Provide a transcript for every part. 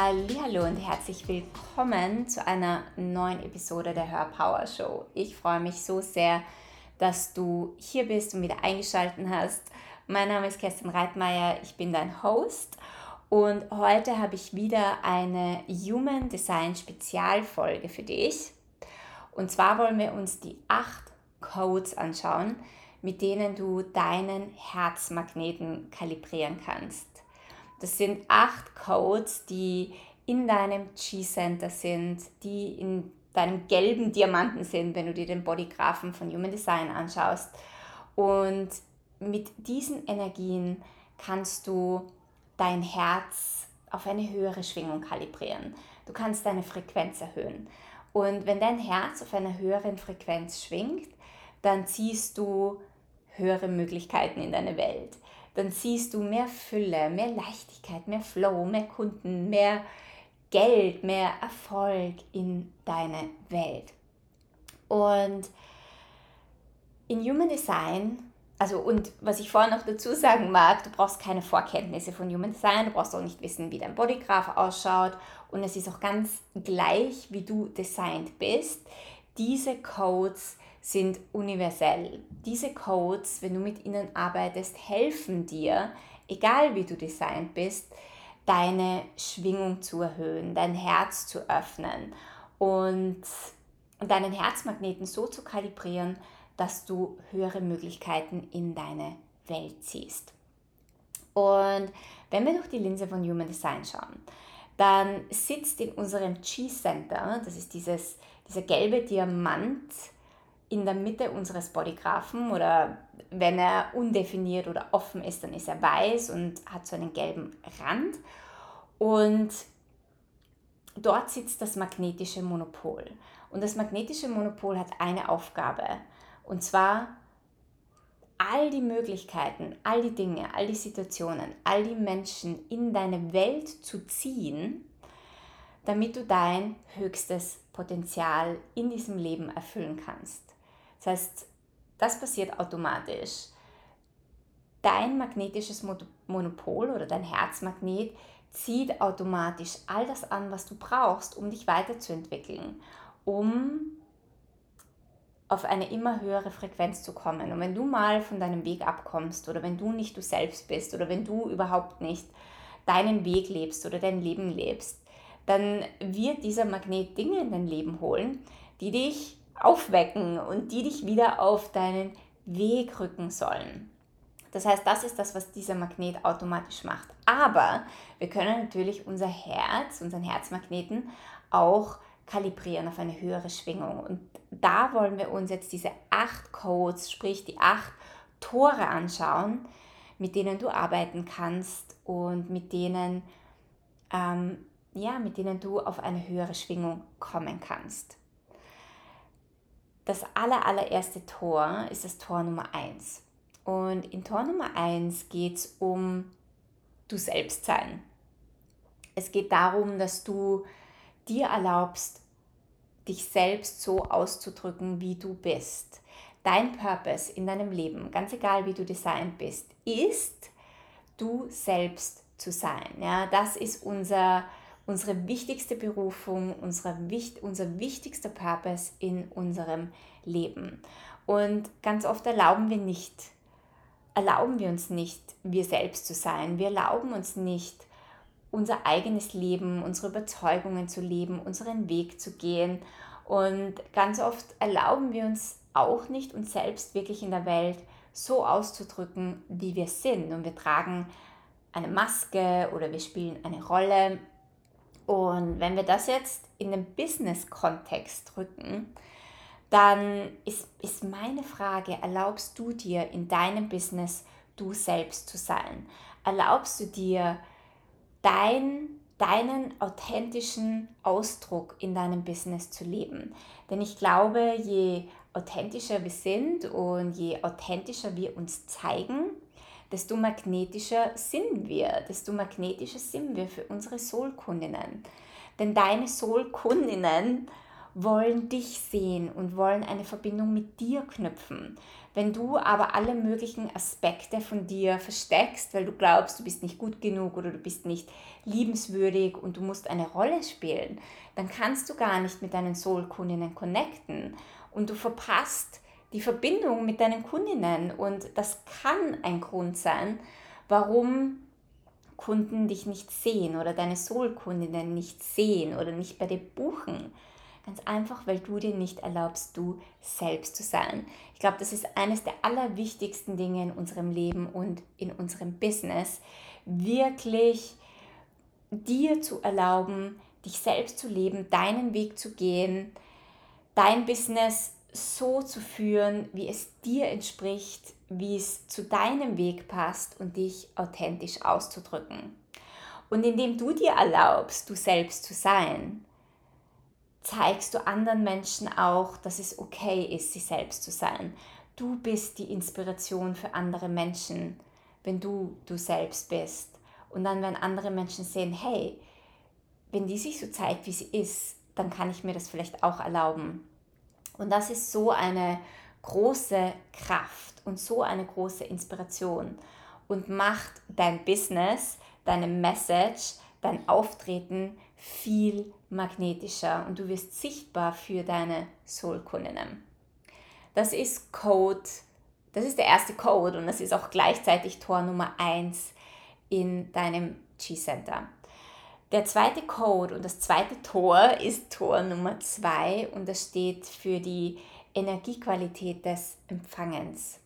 Hallo und herzlich willkommen zu einer neuen Episode der Hör Power Show. Ich freue mich so sehr, dass du hier bist und wieder eingeschaltet hast. Mein Name ist Kerstin Reitmeier, ich bin dein Host und heute habe ich wieder eine Human Design Spezialfolge für dich. Und zwar wollen wir uns die acht Codes anschauen, mit denen du deinen Herzmagneten kalibrieren kannst. Das sind acht Codes, die in deinem G-Center sind, die in deinem gelben Diamanten sind, wenn du dir den Bodygraphen von Human Design anschaust. Und mit diesen Energien kannst du dein Herz auf eine höhere Schwingung kalibrieren. Du kannst deine Frequenz erhöhen. Und wenn dein Herz auf einer höheren Frequenz schwingt, dann ziehst du höhere Möglichkeiten in deine Welt dann siehst du mehr Fülle, mehr Leichtigkeit, mehr Flow, mehr Kunden, mehr Geld, mehr Erfolg in deine Welt. Und in Human Design, also und was ich vorhin noch dazu sagen mag, du brauchst keine Vorkenntnisse von Human Design, du brauchst auch nicht wissen, wie dein Bodygraph ausschaut und es ist auch ganz gleich, wie du designt bist. Diese Codes sind universell. Diese Codes, wenn du mit ihnen arbeitest, helfen dir, egal wie du designt bist, deine Schwingung zu erhöhen, dein Herz zu öffnen und deinen Herzmagneten so zu kalibrieren, dass du höhere Möglichkeiten in deine Welt ziehst. Und wenn wir durch die Linse von Human Design schauen, dann sitzt in unserem G-Center, das ist dieses, dieser gelbe Diamant, in der Mitte unseres Bodygraphen oder wenn er undefiniert oder offen ist, dann ist er weiß und hat so einen gelben Rand. Und dort sitzt das magnetische Monopol. Und das magnetische Monopol hat eine Aufgabe. Und zwar all die Möglichkeiten, all die Dinge, all die Situationen, all die Menschen in deine Welt zu ziehen, damit du dein höchstes Potenzial in diesem Leben erfüllen kannst. Das heißt, das passiert automatisch. Dein magnetisches Monopol oder dein Herzmagnet zieht automatisch all das an, was du brauchst, um dich weiterzuentwickeln, um auf eine immer höhere Frequenz zu kommen. Und wenn du mal von deinem Weg abkommst oder wenn du nicht du selbst bist oder wenn du überhaupt nicht deinen Weg lebst oder dein Leben lebst, dann wird dieser Magnet Dinge in dein Leben holen, die dich aufwecken und die dich wieder auf deinen Weg rücken sollen. Das heißt, das ist das, was dieser Magnet automatisch macht. Aber wir können natürlich unser Herz, unseren Herzmagneten auch kalibrieren auf eine höhere Schwingung. Und da wollen wir uns jetzt diese acht Codes, sprich die acht Tore anschauen, mit denen du arbeiten kannst und mit denen, ähm, ja, mit denen du auf eine höhere Schwingung kommen kannst das aller, allererste Tor ist das Tor Nummer 1. Und in Tor Nummer 1 geht es um du selbst sein. Es geht darum, dass du dir erlaubst, dich selbst so auszudrücken, wie du bist. Dein Purpose in deinem Leben, ganz egal wie du designt bist, ist, du selbst zu sein. Ja, das ist unser unsere wichtigste Berufung, unsere, unser wichtigster Purpose in unserem Leben. Und ganz oft erlauben wir nicht, erlauben wir uns nicht, wir selbst zu sein. Wir erlauben uns nicht, unser eigenes Leben, unsere Überzeugungen zu leben, unseren Weg zu gehen. Und ganz oft erlauben wir uns auch nicht, uns selbst wirklich in der Welt so auszudrücken, wie wir sind. Und wir tragen eine Maske oder wir spielen eine Rolle und wenn wir das jetzt in den Business-Kontext drücken, dann ist, ist meine Frage, erlaubst du dir in deinem Business du selbst zu sein? Erlaubst du dir dein, deinen authentischen Ausdruck in deinem Business zu leben? Denn ich glaube, je authentischer wir sind und je authentischer wir uns zeigen, desto magnetischer sind wir, desto magnetischer sind wir für unsere Soulkundinnen. Denn deine Soulkundinnen wollen dich sehen und wollen eine Verbindung mit dir knüpfen. Wenn du aber alle möglichen Aspekte von dir versteckst, weil du glaubst, du bist nicht gut genug oder du bist nicht liebenswürdig und du musst eine Rolle spielen, dann kannst du gar nicht mit deinen Soul-Kundinnen connecten und du verpasst die Verbindung mit deinen Kundinnen und das kann ein Grund sein, warum Kunden dich nicht sehen oder deine Soul-Kundinnen nicht sehen oder nicht bei dir buchen. Ganz einfach, weil du dir nicht erlaubst, du selbst zu sein. Ich glaube, das ist eines der allerwichtigsten Dinge in unserem Leben und in unserem Business, wirklich dir zu erlauben, dich selbst zu leben, deinen Weg zu gehen, dein Business so zu führen, wie es dir entspricht, wie es zu deinem Weg passt und dich authentisch auszudrücken. Und indem du dir erlaubst, du selbst zu sein, zeigst du anderen Menschen auch, dass es okay ist, sie selbst zu sein. Du bist die Inspiration für andere Menschen, wenn du du selbst bist. Und dann, wenn andere Menschen sehen, hey, wenn die sich so zeigt, wie sie ist, dann kann ich mir das vielleicht auch erlauben. Und das ist so eine große Kraft und so eine große Inspiration und macht dein Business, deine Message, dein Auftreten viel magnetischer und du wirst sichtbar für deine Soul-Kundinnen. Das ist Code, das ist der erste Code und das ist auch gleichzeitig Tor Nummer 1 in deinem G-Center. Der zweite Code und das zweite Tor ist Tor Nummer 2 und das steht für die Energiequalität des Empfangens.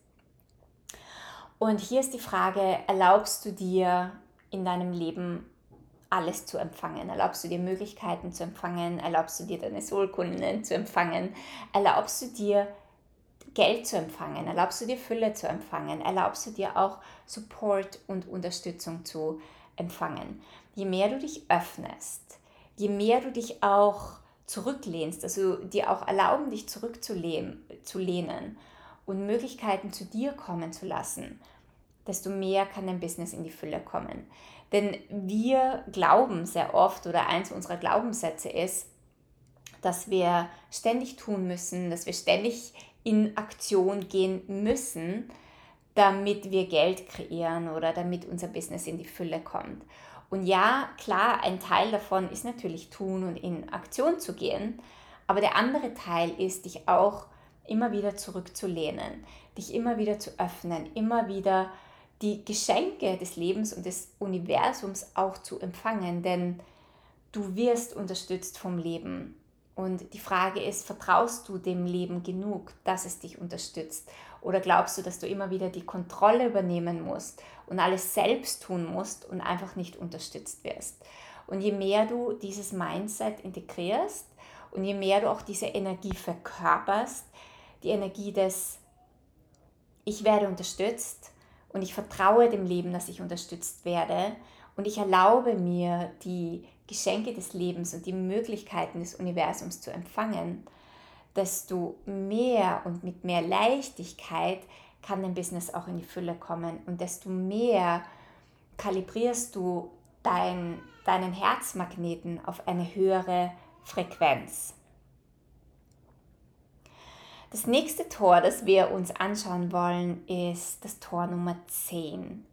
Und hier ist die Frage, erlaubst du dir in deinem Leben alles zu empfangen? Erlaubst du dir Möglichkeiten zu empfangen? Erlaubst du dir deine Soulkunden zu empfangen? Erlaubst du dir Geld zu empfangen? Erlaubst du dir Fülle zu empfangen? Erlaubst du dir auch Support und Unterstützung zu empfangen? Je mehr du dich öffnest, je mehr du dich auch zurücklehnst, also dir auch erlauben, dich zurückzulehnen zu lehnen und Möglichkeiten zu dir kommen zu lassen, desto mehr kann dein Business in die Fülle kommen. Denn wir glauben sehr oft oder eins unserer Glaubenssätze ist, dass wir ständig tun müssen, dass wir ständig in Aktion gehen müssen, damit wir Geld kreieren oder damit unser Business in die Fülle kommt. Und ja, klar, ein Teil davon ist natürlich tun und in Aktion zu gehen, aber der andere Teil ist, dich auch immer wieder zurückzulehnen, dich immer wieder zu öffnen, immer wieder die Geschenke des Lebens und des Universums auch zu empfangen, denn du wirst unterstützt vom Leben. Und die Frage ist, vertraust du dem Leben genug, dass es dich unterstützt? Oder glaubst du, dass du immer wieder die Kontrolle übernehmen musst und alles selbst tun musst und einfach nicht unterstützt wirst? Und je mehr du dieses Mindset integrierst und je mehr du auch diese Energie verkörperst, die Energie des Ich werde unterstützt, und ich vertraue dem Leben, dass ich unterstützt werde und ich erlaube mir, die Geschenke des Lebens und die Möglichkeiten des Universums zu empfangen, desto mehr und mit mehr Leichtigkeit kann dein Business auch in die Fülle kommen und desto mehr kalibrierst du dein, deinen Herzmagneten auf eine höhere Frequenz. Das nächste Tor, das wir uns anschauen wollen, ist das Tor Nummer 10.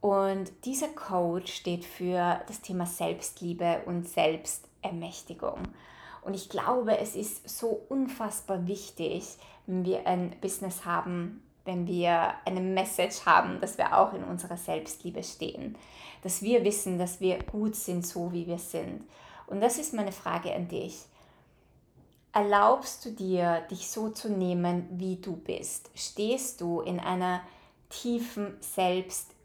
Und dieser Code steht für das Thema Selbstliebe und Selbstermächtigung. Und ich glaube, es ist so unfassbar wichtig, wenn wir ein Business haben, wenn wir eine Message haben, dass wir auch in unserer Selbstliebe stehen. Dass wir wissen, dass wir gut sind, so wie wir sind. Und das ist meine Frage an dich erlaubst du dir, dich so zu nehmen, wie du bist? Stehst du in einer tiefen Selbstliebe?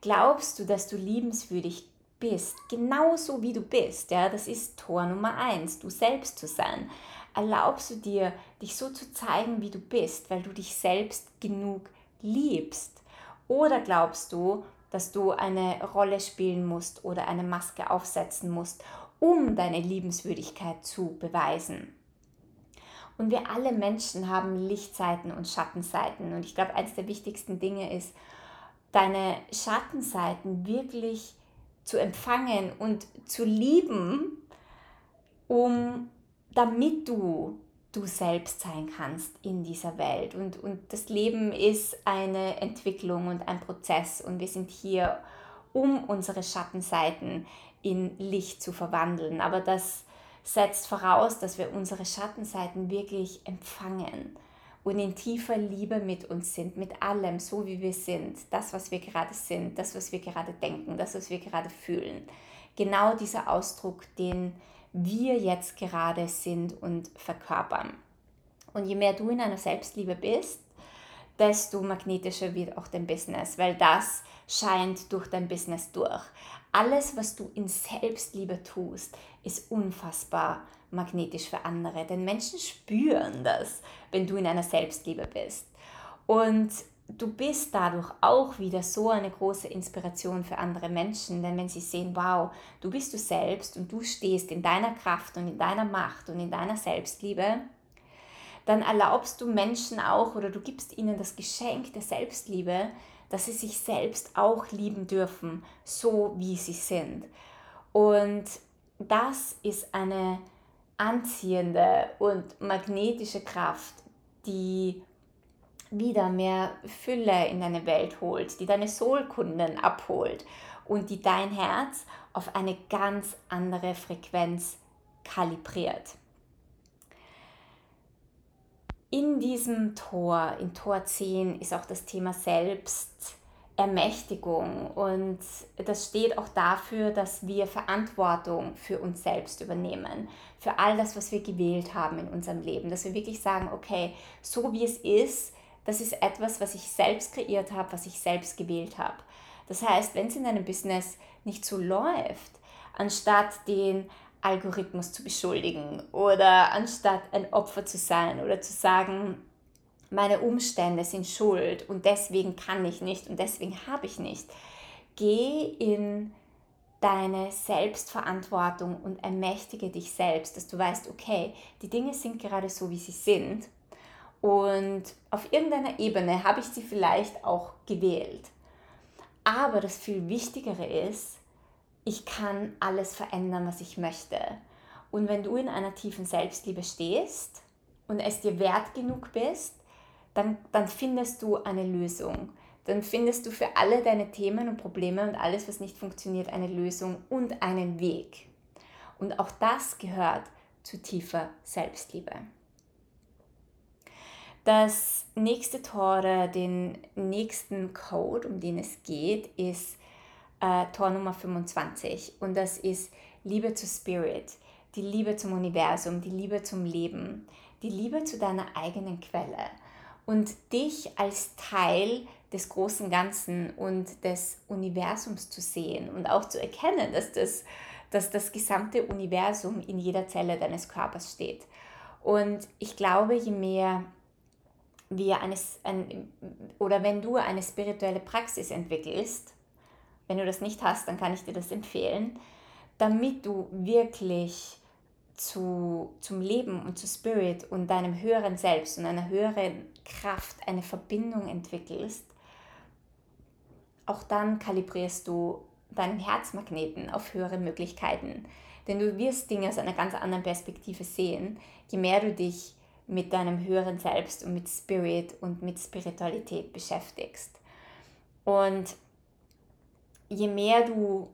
Glaubst du, dass du liebenswürdig bist, genauso wie du bist? Ja, das ist Tor Nummer eins, du selbst zu sein. Erlaubst du dir, dich so zu zeigen, wie du bist, weil du dich selbst genug liebst? Oder glaubst du, dass du eine Rolle spielen musst oder eine Maske aufsetzen musst, um deine Liebenswürdigkeit zu beweisen. Und wir alle Menschen haben Lichtseiten und Schattenseiten. Und ich glaube, eines der wichtigsten Dinge ist, deine Schattenseiten wirklich zu empfangen und zu lieben, um damit du du selbst sein kannst in dieser Welt. Und, und das Leben ist eine Entwicklung und ein Prozess und wir sind hier, um unsere Schattenseiten in Licht zu verwandeln. Aber das setzt voraus, dass wir unsere Schattenseiten wirklich empfangen und in tiefer Liebe mit uns sind, mit allem, so wie wir sind, das, was wir gerade sind, das, was wir gerade denken, das, was wir gerade fühlen. Genau dieser Ausdruck, den wir jetzt gerade sind und verkörpern. Und je mehr du in einer Selbstliebe bist, desto magnetischer wird auch dein Business, weil das scheint durch dein Business durch. Alles, was du in Selbstliebe tust, ist unfassbar magnetisch für andere, denn Menschen spüren das, wenn du in einer Selbstliebe bist. Und du bist dadurch auch wieder so eine große Inspiration für andere Menschen, denn wenn sie sehen, wow, du bist du selbst und du stehst in deiner Kraft und in deiner Macht und in deiner Selbstliebe, dann erlaubst du Menschen auch oder du gibst ihnen das Geschenk der Selbstliebe, dass sie sich selbst auch lieben dürfen, so wie sie sind. Und das ist eine anziehende und magnetische Kraft, die wieder mehr Fülle in deine Welt holt, die deine Soulkunden abholt und die dein Herz auf eine ganz andere Frequenz kalibriert. In diesem Tor, in Tor 10, ist auch das Thema Selbstermächtigung und das steht auch dafür, dass wir Verantwortung für uns selbst übernehmen, für all das, was wir gewählt haben in unserem Leben, dass wir wirklich sagen, okay, so wie es ist, das ist etwas, was ich selbst kreiert habe, was ich selbst gewählt habe. Das heißt, wenn es in deinem Business nicht so läuft, anstatt den Algorithmus zu beschuldigen oder anstatt ein Opfer zu sein oder zu sagen, meine Umstände sind schuld und deswegen kann ich nicht und deswegen habe ich nicht, geh in deine Selbstverantwortung und ermächtige dich selbst, dass du weißt, okay, die Dinge sind gerade so, wie sie sind und auf irgendeiner Ebene habe ich sie vielleicht auch gewählt. Aber das viel Wichtigere ist, ich kann alles verändern, was ich möchte. Und wenn du in einer tiefen Selbstliebe stehst und es dir wert genug bist, dann, dann findest du eine Lösung. Dann findest du für alle deine Themen und Probleme und alles, was nicht funktioniert, eine Lösung und einen Weg. Und auch das gehört zu tiefer Selbstliebe. Das nächste Tor, den nächsten Code, um den es geht, ist äh, Tor Nummer 25 und das ist Liebe zu Spirit, die Liebe zum Universum, die Liebe zum Leben, die Liebe zu deiner eigenen Quelle und dich als Teil des großen Ganzen und des Universums zu sehen und auch zu erkennen, dass das, dass das gesamte Universum in jeder Zelle deines Körpers steht. Und ich glaube, je mehr wir eines, ein, oder wenn du eine spirituelle Praxis entwickelst, wenn du das nicht hast, dann kann ich dir das empfehlen, damit du wirklich zu, zum Leben und zu Spirit und deinem höheren Selbst und einer höheren Kraft eine Verbindung entwickelst, auch dann kalibrierst du deinen Herzmagneten auf höhere Möglichkeiten. Denn du wirst Dinge aus einer ganz anderen Perspektive sehen, je mehr du dich mit deinem höheren Selbst und mit Spirit und mit Spiritualität beschäftigst. Und je mehr du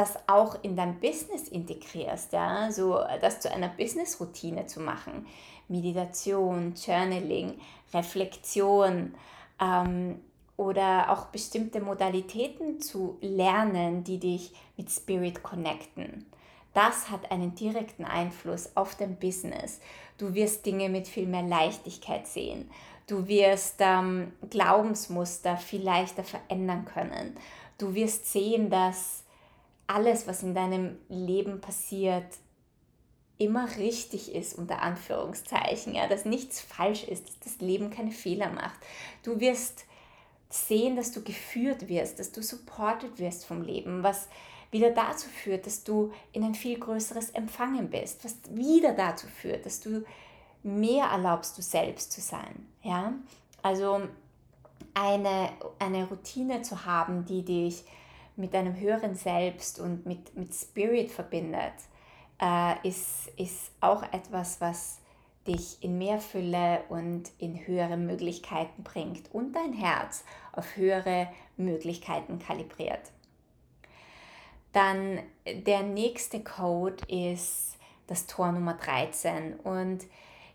das auch in dein Business integrierst, ja, so das zu einer Business-Routine zu machen, Meditation, Journaling, Reflexion ähm, oder auch bestimmte Modalitäten zu lernen, die dich mit Spirit connecten. Das hat einen direkten Einfluss auf dein Business. Du wirst Dinge mit viel mehr Leichtigkeit sehen. Du wirst ähm, Glaubensmuster viel leichter verändern können. Du wirst sehen, dass alles, was in deinem Leben passiert, immer richtig ist, unter Anführungszeichen, ja, dass nichts falsch ist, dass das Leben keine Fehler macht. Du wirst sehen, dass du geführt wirst, dass du supported wirst vom Leben, was wieder dazu führt, dass du in ein viel größeres Empfangen bist, was wieder dazu führt, dass du mehr erlaubst, du selbst zu sein. Ja? Also eine, eine Routine zu haben, die dich mit deinem höheren Selbst und mit, mit Spirit verbindet, äh, ist, ist auch etwas, was dich in mehr Fülle und in höhere Möglichkeiten bringt und dein Herz auf höhere Möglichkeiten kalibriert. Dann der nächste Code ist das Tor Nummer 13 und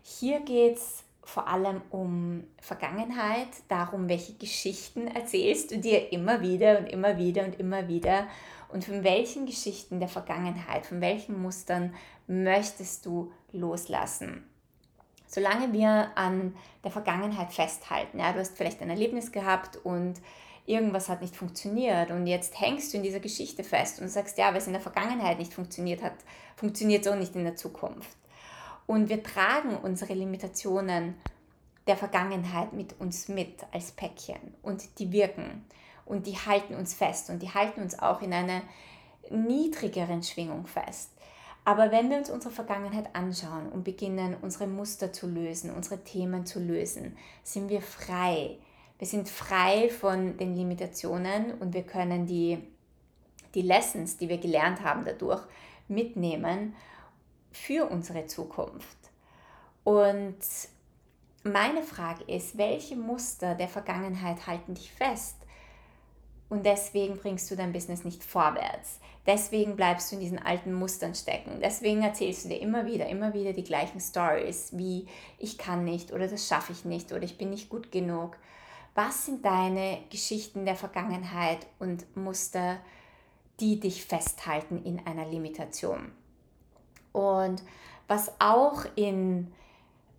hier geht es vor allem um Vergangenheit, darum, welche Geschichten erzählst du dir immer wieder und immer wieder und immer wieder und von welchen Geschichten der Vergangenheit, von welchen Mustern möchtest du loslassen. Solange wir an der Vergangenheit festhalten, ja, du hast vielleicht ein Erlebnis gehabt und irgendwas hat nicht funktioniert und jetzt hängst du in dieser Geschichte fest und sagst, ja, es in der Vergangenheit nicht funktioniert hat, funktioniert auch nicht in der Zukunft. Und wir tragen unsere Limitationen der Vergangenheit mit uns mit als Päckchen und die wirken und die halten uns fest und die halten uns auch in einer niedrigeren Schwingung fest. Aber wenn wir uns unsere Vergangenheit anschauen und beginnen, unsere Muster zu lösen, unsere Themen zu lösen, sind wir frei. Wir sind frei von den Limitationen und wir können die, die Lessons, die wir gelernt haben dadurch, mitnehmen für unsere Zukunft. Und meine Frage ist, welche Muster der Vergangenheit halten dich fest? Und deswegen bringst du dein Business nicht vorwärts. Deswegen bleibst du in diesen alten Mustern stecken. Deswegen erzählst du dir immer wieder, immer wieder die gleichen Stories, wie ich kann nicht oder das schaffe ich nicht oder ich bin nicht gut genug. Was sind deine Geschichten der Vergangenheit und Muster, die dich festhalten in einer Limitation? Und was auch in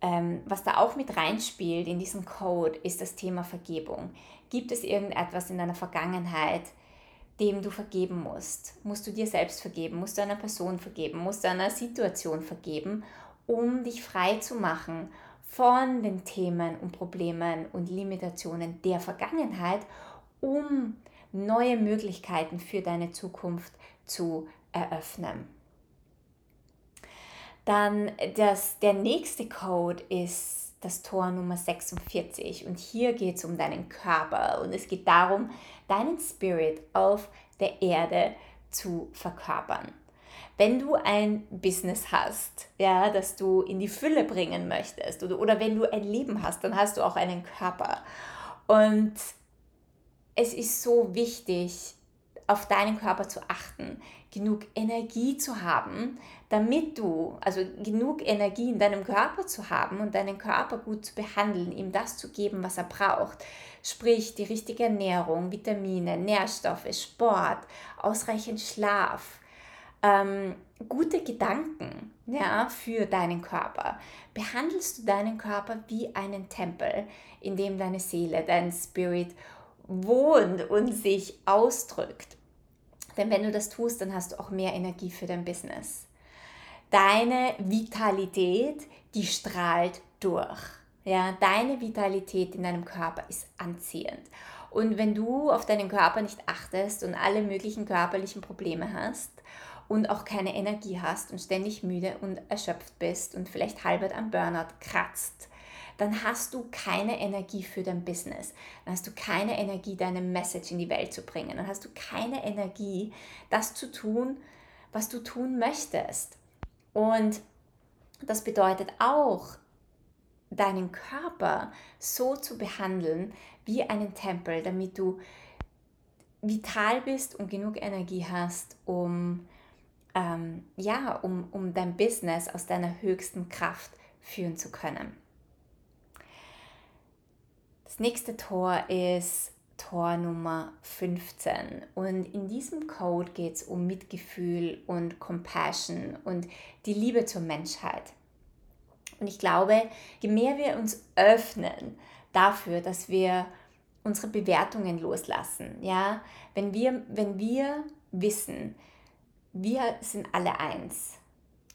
ähm, was da auch mit reinspielt in diesen Code, ist das Thema Vergebung. Gibt es irgendetwas in deiner Vergangenheit, dem du vergeben musst? Musst du dir selbst vergeben? Musst du einer Person vergeben? Musst du einer Situation vergeben, um dich frei zu machen von den Themen und Problemen und Limitationen der Vergangenheit, um neue Möglichkeiten für deine Zukunft zu eröffnen? Dann das, der nächste Code ist das Tor Nummer 46 und hier geht es um deinen Körper und es geht darum, deinen Spirit auf der Erde zu verkörpern. Wenn du ein Business hast, ja, das du in die Fülle bringen möchtest oder, oder wenn du ein Leben hast, dann hast du auch einen Körper. Und es ist so wichtig, auf deinen Körper zu achten, genug Energie zu haben, damit du, also genug Energie in deinem Körper zu haben und deinen Körper gut zu behandeln, ihm das zu geben, was er braucht. Sprich, die richtige Ernährung, Vitamine, Nährstoffe, Sport, ausreichend Schlaf, ähm, gute Gedanken ja, für deinen Körper. Behandelst du deinen Körper wie einen Tempel, in dem deine Seele, dein Spirit wohnt und sich ausdrückt. Denn wenn du das tust, dann hast du auch mehr Energie für dein Business. Deine Vitalität, die strahlt durch. Ja, deine Vitalität in deinem Körper ist anziehend. Und wenn du auf deinen Körper nicht achtest und alle möglichen körperlichen Probleme hast und auch keine Energie hast und ständig müde und erschöpft bist und vielleicht halbert am Burnout kratzt, dann hast du keine Energie für dein Business. Dann hast du keine Energie, deine Message in die Welt zu bringen. Dann hast du keine Energie, das zu tun, was du tun möchtest. Und das bedeutet auch, deinen Körper so zu behandeln wie einen Tempel, damit du vital bist und genug Energie hast, um, ähm, ja, um, um dein Business aus deiner höchsten Kraft führen zu können. Das nächste Tor ist Tor Nummer 15 und in diesem Code geht es um Mitgefühl und Compassion und die Liebe zur Menschheit. Und ich glaube, je mehr wir uns öffnen dafür, dass wir unsere Bewertungen loslassen, ja, wenn wir, wenn wir wissen, wir sind alle eins,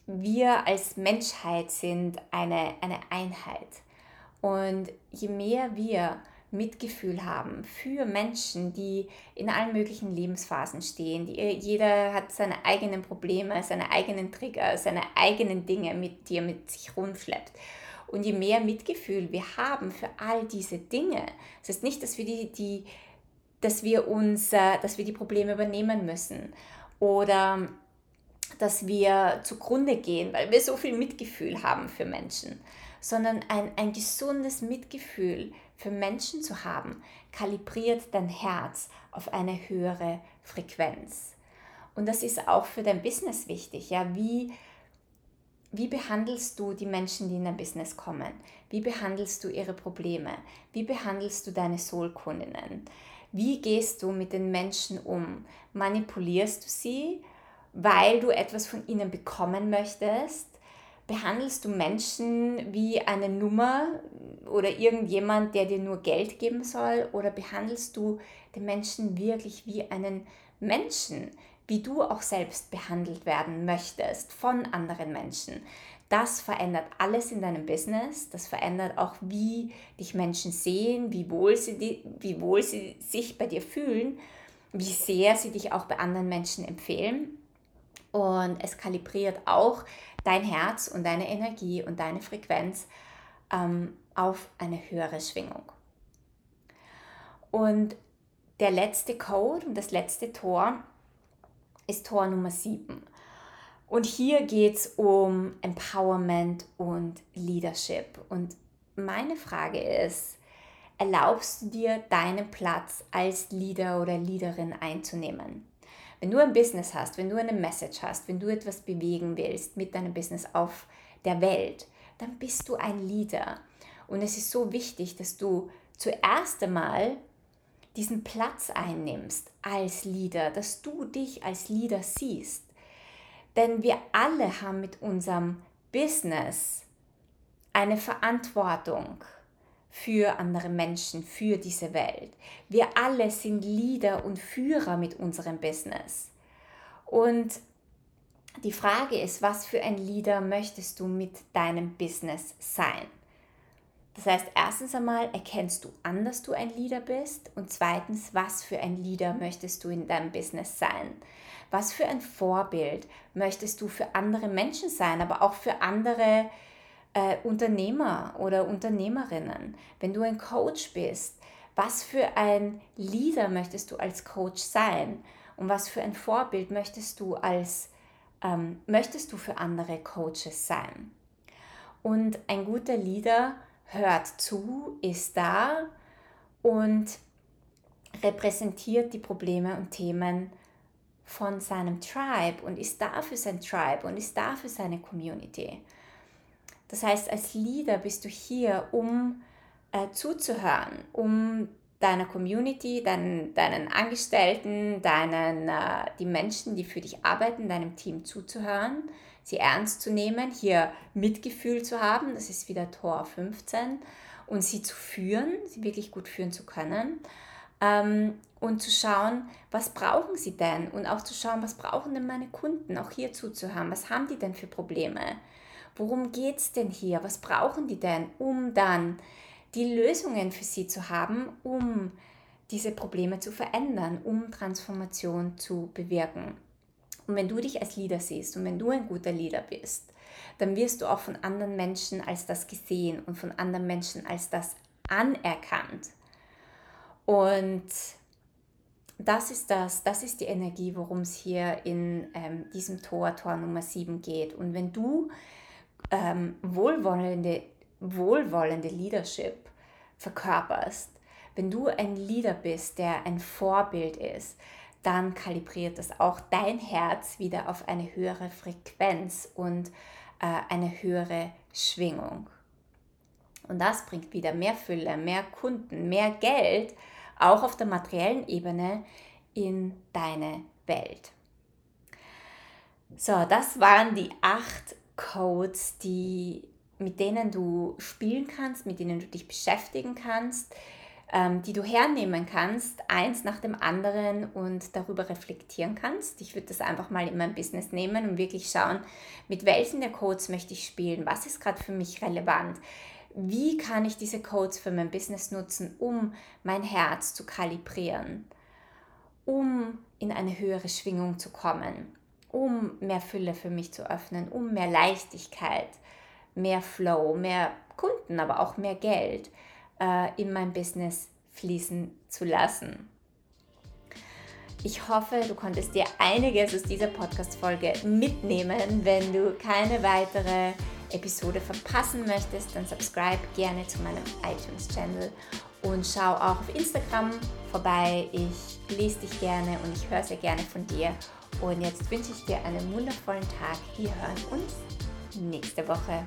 wir als Menschheit sind eine, eine Einheit und je mehr wir Mitgefühl haben für Menschen, die in allen möglichen Lebensphasen stehen, die, jeder hat seine eigenen Probleme, seine eigenen Trigger, seine eigenen Dinge, mit, die er mit sich rumschleppt. Und je mehr Mitgefühl wir haben für all diese Dinge, das heißt nicht, dass wir die, die dass wir uns, äh, dass wir die Probleme übernehmen müssen oder dass wir zugrunde gehen, weil wir so viel Mitgefühl haben für Menschen, sondern ein, ein gesundes Mitgefühl für Menschen zu haben, kalibriert dein Herz auf eine höhere Frequenz. Und das ist auch für dein Business wichtig. Ja, wie, wie behandelst du die Menschen, die in dein Business kommen? Wie behandelst du ihre Probleme? Wie behandelst du deine Soulkundinnen? Wie gehst du mit den Menschen um? Manipulierst du sie, weil du etwas von ihnen bekommen möchtest? Behandelst du Menschen wie eine Nummer oder irgendjemand, der dir nur Geld geben soll? Oder behandelst du den Menschen wirklich wie einen Menschen, wie du auch selbst behandelt werden möchtest von anderen Menschen. Das verändert alles in deinem Business. Das verändert auch, wie dich Menschen sehen, wie wohl sie, wie wohl sie sich bei dir fühlen, wie sehr sie dich auch bei anderen Menschen empfehlen. Und es kalibriert auch dein Herz und deine Energie und deine Frequenz ähm, auf eine höhere Schwingung. Und der letzte Code und das letzte Tor ist Tor Nummer 7. Und hier geht es um Empowerment und Leadership. Und meine Frage ist, erlaubst du dir deinen Platz als Leader oder Leaderin einzunehmen? Wenn du ein Business hast, wenn du eine Message hast, wenn du etwas bewegen willst mit deinem Business auf der Welt, dann bist du ein Leader. Und es ist so wichtig, dass du zuerst einmal diesen Platz einnimmst als Leader, dass du dich als Leader siehst. Denn wir alle haben mit unserem Business eine Verantwortung für andere Menschen, für diese Welt. Wir alle sind Leader und Führer mit unserem Business. Und die Frage ist, was für ein Leader möchtest du mit deinem Business sein? Das heißt, erstens einmal erkennst du an, dass du ein Leader bist und zweitens, was für ein Leader möchtest du in deinem Business sein? Was für ein Vorbild möchtest du für andere Menschen sein, aber auch für andere äh, Unternehmer oder Unternehmerinnen? Wenn du ein Coach bist, was für ein Leader möchtest du als Coach sein? Und was für ein Vorbild möchtest du als ähm, möchtest du für andere Coaches sein? Und ein guter Leader hört zu, ist da und repräsentiert die Probleme und Themen von seinem Tribe und ist da für sein Tribe und ist da für seine Community. Das heißt, als Leader bist du hier, um äh, zuzuhören, um deiner Community, deinen, deinen Angestellten, deinen, äh, die Menschen, die für dich arbeiten, deinem Team zuzuhören, sie ernst zu nehmen, hier Mitgefühl zu haben, das ist wieder Tor 15, und sie zu führen, sie wirklich gut führen zu können. Ähm, und zu schauen, was brauchen sie denn? Und auch zu schauen, was brauchen denn meine Kunden? Auch hier zuzuhören, was haben die denn für Probleme? Worum geht es denn hier? Was brauchen die denn, um dann die Lösungen für sie zu haben, um diese Probleme zu verändern, um Transformation zu bewirken? Und wenn du dich als Leader siehst und wenn du ein guter Leader bist, dann wirst du auch von anderen Menschen als das gesehen und von anderen Menschen als das anerkannt. Und das ist das, das ist die Energie, worum es hier in ähm, diesem Tor, Tor Nummer 7 geht. Und wenn du ähm, wohlwollende, wohlwollende Leadership verkörperst, wenn du ein Leader bist, der ein Vorbild ist, dann kalibriert das auch dein Herz wieder auf eine höhere Frequenz und äh, eine höhere Schwingung. Und das bringt wieder mehr Fülle, mehr Kunden, mehr Geld, auch auf der materiellen Ebene in deine Welt. So, das waren die acht Codes, die, mit denen du spielen kannst, mit denen du dich beschäftigen kannst, ähm, die du hernehmen kannst, eins nach dem anderen und darüber reflektieren kannst. Ich würde das einfach mal in mein Business nehmen und wirklich schauen, mit welchen der Codes möchte ich spielen, was ist gerade für mich relevant, wie kann ich diese Codes für mein Business nutzen, um mein Herz zu kalibrieren, um in eine höhere Schwingung zu kommen, um mehr Fülle für mich zu öffnen, um mehr Leichtigkeit, mehr Flow, mehr Kunden, aber auch mehr Geld äh, in mein Business fließen zu lassen. Ich hoffe, du konntest dir einiges aus dieser Podcast-Folge mitnehmen. Wenn du keine weitere Episode verpassen möchtest, dann subscribe gerne zu meinem iTunes-Channel und schau auch auf Instagram vorbei. Ich lese dich gerne und ich höre sehr gerne von dir. Und jetzt wünsche ich dir einen wundervollen Tag. Wir hören uns nächste Woche.